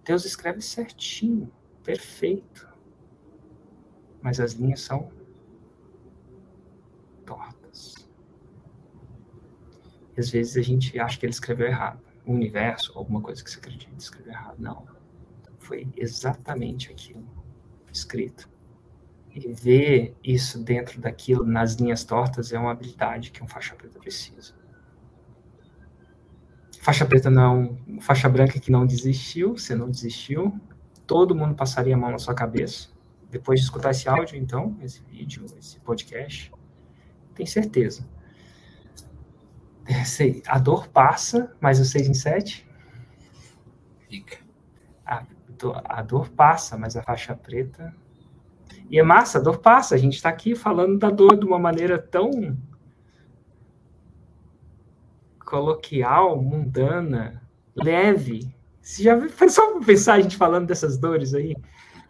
Deus escreve certinho, perfeito mas as linhas são tortas. Às vezes a gente acha que ele escreveu errado. O universo, alguma coisa que você acredita, escreveu errado. Não. Foi exatamente aquilo escrito. E ver isso dentro daquilo, nas linhas tortas, é uma habilidade que um faixa preta precisa. Faixa preta não, faixa branca que não desistiu, você não desistiu, todo mundo passaria a mão na sua cabeça depois de escutar esse áudio, então, esse vídeo, esse podcast, tem certeza. Sei, a dor passa, mas o 6 em 7? Fica. A, a dor passa, mas a faixa preta. E é massa, a dor passa. A gente está aqui falando da dor de uma maneira tão coloquial, mundana, leve. Você já foi só pensar a gente falando dessas dores aí?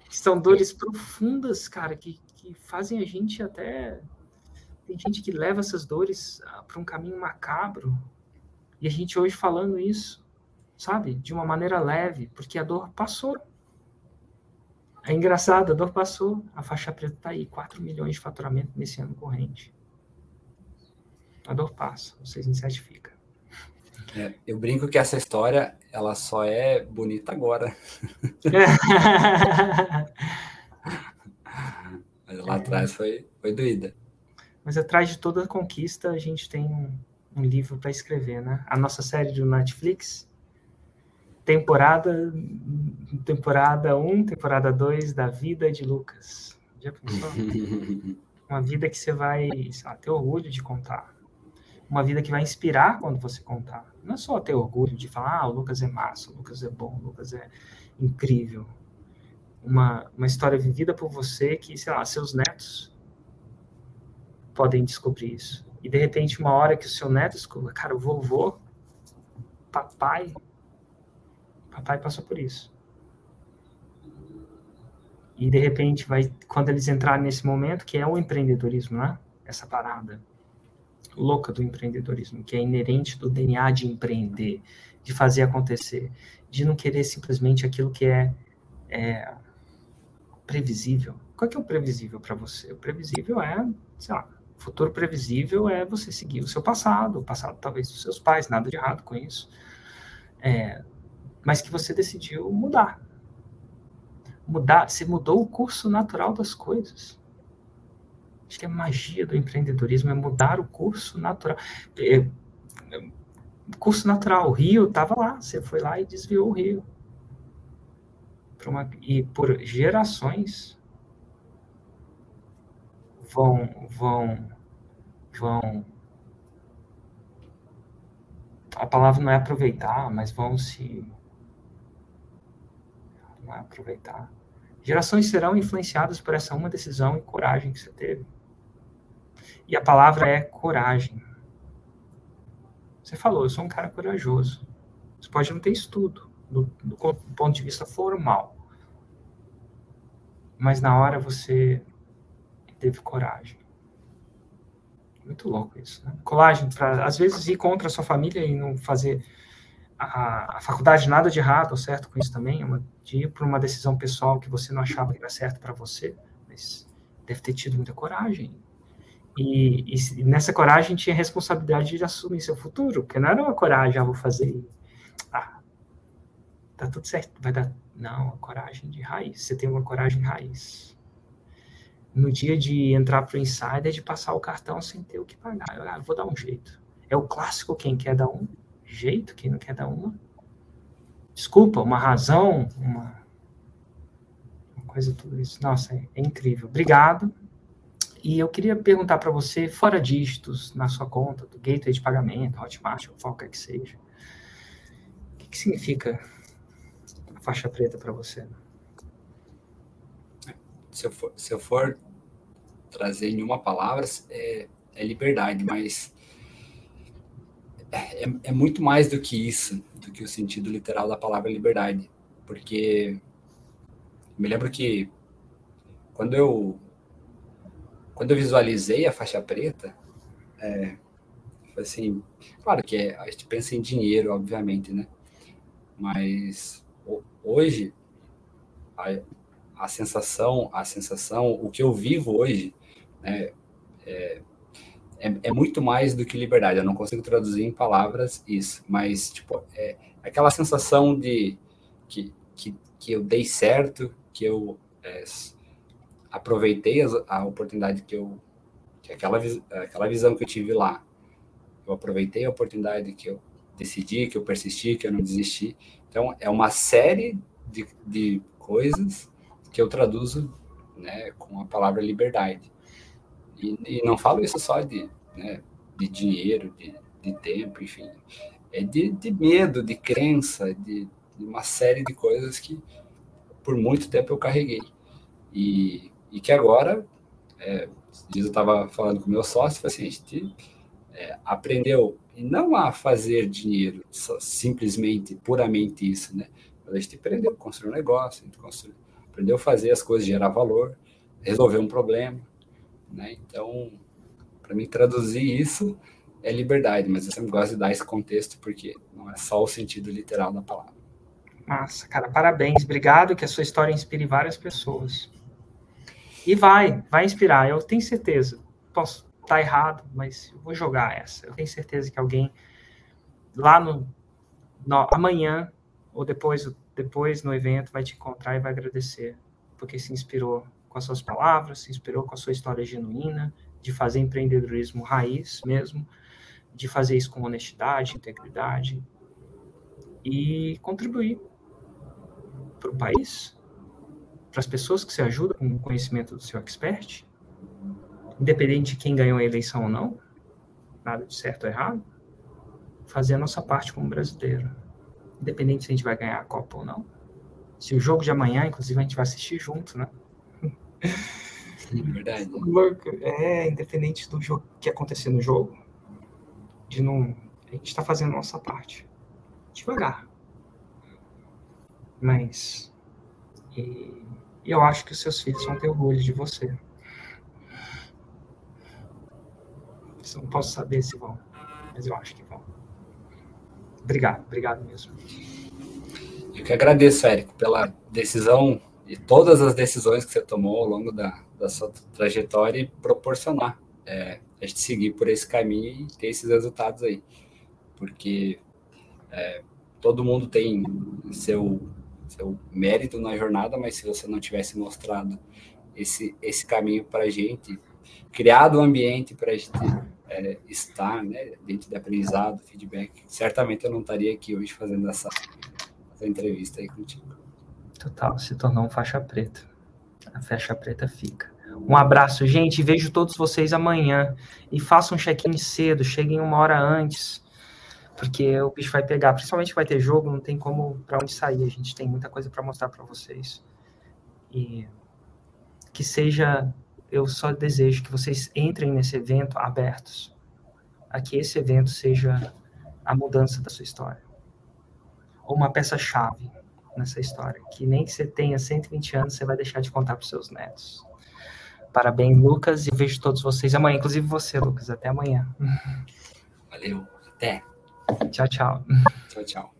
são dores profundas, cara, que, que fazem a gente até. Tem gente que leva essas dores ah, para um caminho macabro. E a gente hoje falando isso, sabe? De uma maneira leve, porque a dor passou. É engraçado, a dor passou. A faixa preta está aí, 4 milhões de faturamento nesse ano corrente. A dor passa, 6 em 7 fica. É, eu brinco que essa história ela só é bonita agora. Mas lá atrás foi, foi doída. Mas atrás de toda conquista a gente tem um, um livro para escrever, né? A nossa série do Netflix, temporada temporada 1, temporada 2 da vida de Lucas. Já pensou? Uma vida que você vai lá, ter orgulho de contar. Uma vida que vai inspirar quando você contar não é só ter orgulho de falar, ah, o Lucas é massa, o Lucas é bom, o Lucas é incrível. Uma, uma história vivida por você que, sei lá, seus netos podem descobrir isso. E de repente, uma hora que o seu neto descobre, cara, vovô, papai, papai passou por isso. E de repente, vai, quando eles entrarem nesse momento, que é o empreendedorismo, né? Essa parada louca do empreendedorismo, que é inerente do DNA de empreender, de fazer acontecer, de não querer simplesmente aquilo que é, é previsível. Qual que é o previsível para você? O previsível é, sei lá, o futuro previsível é você seguir o seu passado, o passado talvez dos seus pais, nada de errado com isso. É, mas que você decidiu mudar. Mudar, você mudou o curso natural das coisas. Acho que a magia do empreendedorismo é mudar o curso natural. É, é, curso natural, o rio estava lá, você foi lá e desviou o rio. Uma, e por gerações vão, vão, vão. A palavra não é aproveitar, mas vão se. Não é aproveitar. Gerações serão influenciadas por essa uma decisão e coragem que você teve. E a palavra é coragem. Você falou, eu sou um cara corajoso. Você pode não ter estudo, do, do ponto de vista formal. Mas na hora você teve coragem. Muito louco isso, né? Colagem, para às vezes ir contra a sua família e não fazer a, a faculdade nada de errado ou certo com isso também, é uma, de ir para uma decisão pessoal que você não achava que era certo para você, mas deve ter tido muita coragem. E, e, nessa coragem tinha a responsabilidade de assumir seu futuro, porque não era uma coragem, ah, vou fazer, ah, tá tudo certo, vai dar. Não, a coragem de raiz, você tem uma coragem raiz no dia de entrar para o insider, de passar o cartão sem ter o que pagar. Eu ah, vou dar um jeito. É o clássico, quem quer dar um jeito, quem não quer dar uma. Desculpa, uma razão, uma, uma coisa, tudo isso. Nossa, é, é incrível. Obrigado. E eu queria perguntar para você, fora dígitos na sua conta, do gateway de pagamento, Hotmart, ou qualquer que seja, o que, que significa a faixa preta para você? Se eu for, se eu for trazer em uma palavra, é, é liberdade, mas é, é, muito mais do que isso, do que o sentido literal da palavra liberdade. Porque me lembro que quando eu quando eu visualizei a faixa preta, é, assim, claro que é, a gente pensa em dinheiro, obviamente, né? Mas hoje a sensação, a sensação, o que eu vivo hoje, né, é, é, é, muito mais do que liberdade. Eu não consigo traduzir em palavras isso, mas tipo é aquela sensação de que, que, que eu dei certo, que eu é, aproveitei a, a, oportunidade que eu que aquela aquela visão que eu tive lá, eu aproveitei a oportunidade que eu decidi, que eu persisti, que eu não desisti. Então é uma série de, de coisas que eu traduzo né, com a palavra liberdade. E, e não falo isso só de, né, de dinheiro, de, de tempo, enfim. É de, de medo, de crença, de, de, uma série de coisas que por muito tempo eu carreguei. E, e que agora, é, eu estava falando com meu sócio, assim, a gente é, aprendeu não a fazer dinheiro, simplesmente, puramente isso, né? Mas a gente aprendeu a construir um negócio, a gente construiu aprendeu a fazer as coisas, gerar valor, resolver um problema, né? Então, para mim traduzir isso é liberdade, mas eu sempre gosto de dar esse contexto porque não é só o sentido literal da palavra. Massa, cara, parabéns, obrigado, que a sua história inspire várias pessoas. E vai, vai inspirar, eu tenho certeza. Posso estar tá errado, mas eu vou jogar essa. Eu tenho certeza que alguém lá no, no amanhã ou depois depois no evento vai te encontrar e vai agradecer, porque se inspirou com as suas palavras, se inspirou com a sua história genuína, de fazer empreendedorismo raiz mesmo, de fazer isso com honestidade, integridade e contribuir para o país, para as pessoas que se ajudam com o conhecimento do seu expert, independente de quem ganhou a eleição ou não, nada de certo ou errado, fazer a nossa parte como brasileiro independente se a gente vai ganhar a Copa ou não. Se o jogo de amanhã, inclusive, a gente vai assistir junto, né? Verdade. É, independente do jogo que acontecer no jogo, de não. A gente está fazendo a nossa parte. Devagar. Mas. E, eu acho que os seus filhos vão ter orgulho de você. Eu não posso saber se vão, mas eu acho que vão. Obrigado, obrigado mesmo. Eu que agradeço, Érico, pela decisão e todas as decisões que você tomou ao longo da, da sua trajetória e proporcionar é, a gente seguir por esse caminho e ter esses resultados aí. Porque é, todo mundo tem seu, seu mérito na jornada, mas se você não tivesse mostrado esse, esse caminho para a gente, criado um ambiente para a gente é, estar né, dentro de aprendizado, feedback, certamente eu não estaria aqui hoje fazendo essa, essa entrevista aí contigo. Total, se tornou um faixa preta. A faixa preta fica. Um abraço, gente. Vejo todos vocês amanhã. E façam um check-in cedo, cheguem uma hora antes, porque o bicho vai pegar. Principalmente vai ter jogo, não tem como para onde sair. A gente tem muita coisa para mostrar para vocês. E que seja eu só desejo que vocês entrem nesse evento abertos, a que esse evento seja a mudança da sua história. Ou uma peça-chave nessa história, que nem que você tenha 120 anos, você vai deixar de contar para os seus netos. Parabéns, Lucas, e eu vejo todos vocês amanhã, inclusive você, Lucas. Até amanhã. Valeu, até. Tchau, tchau. Tchau, tchau.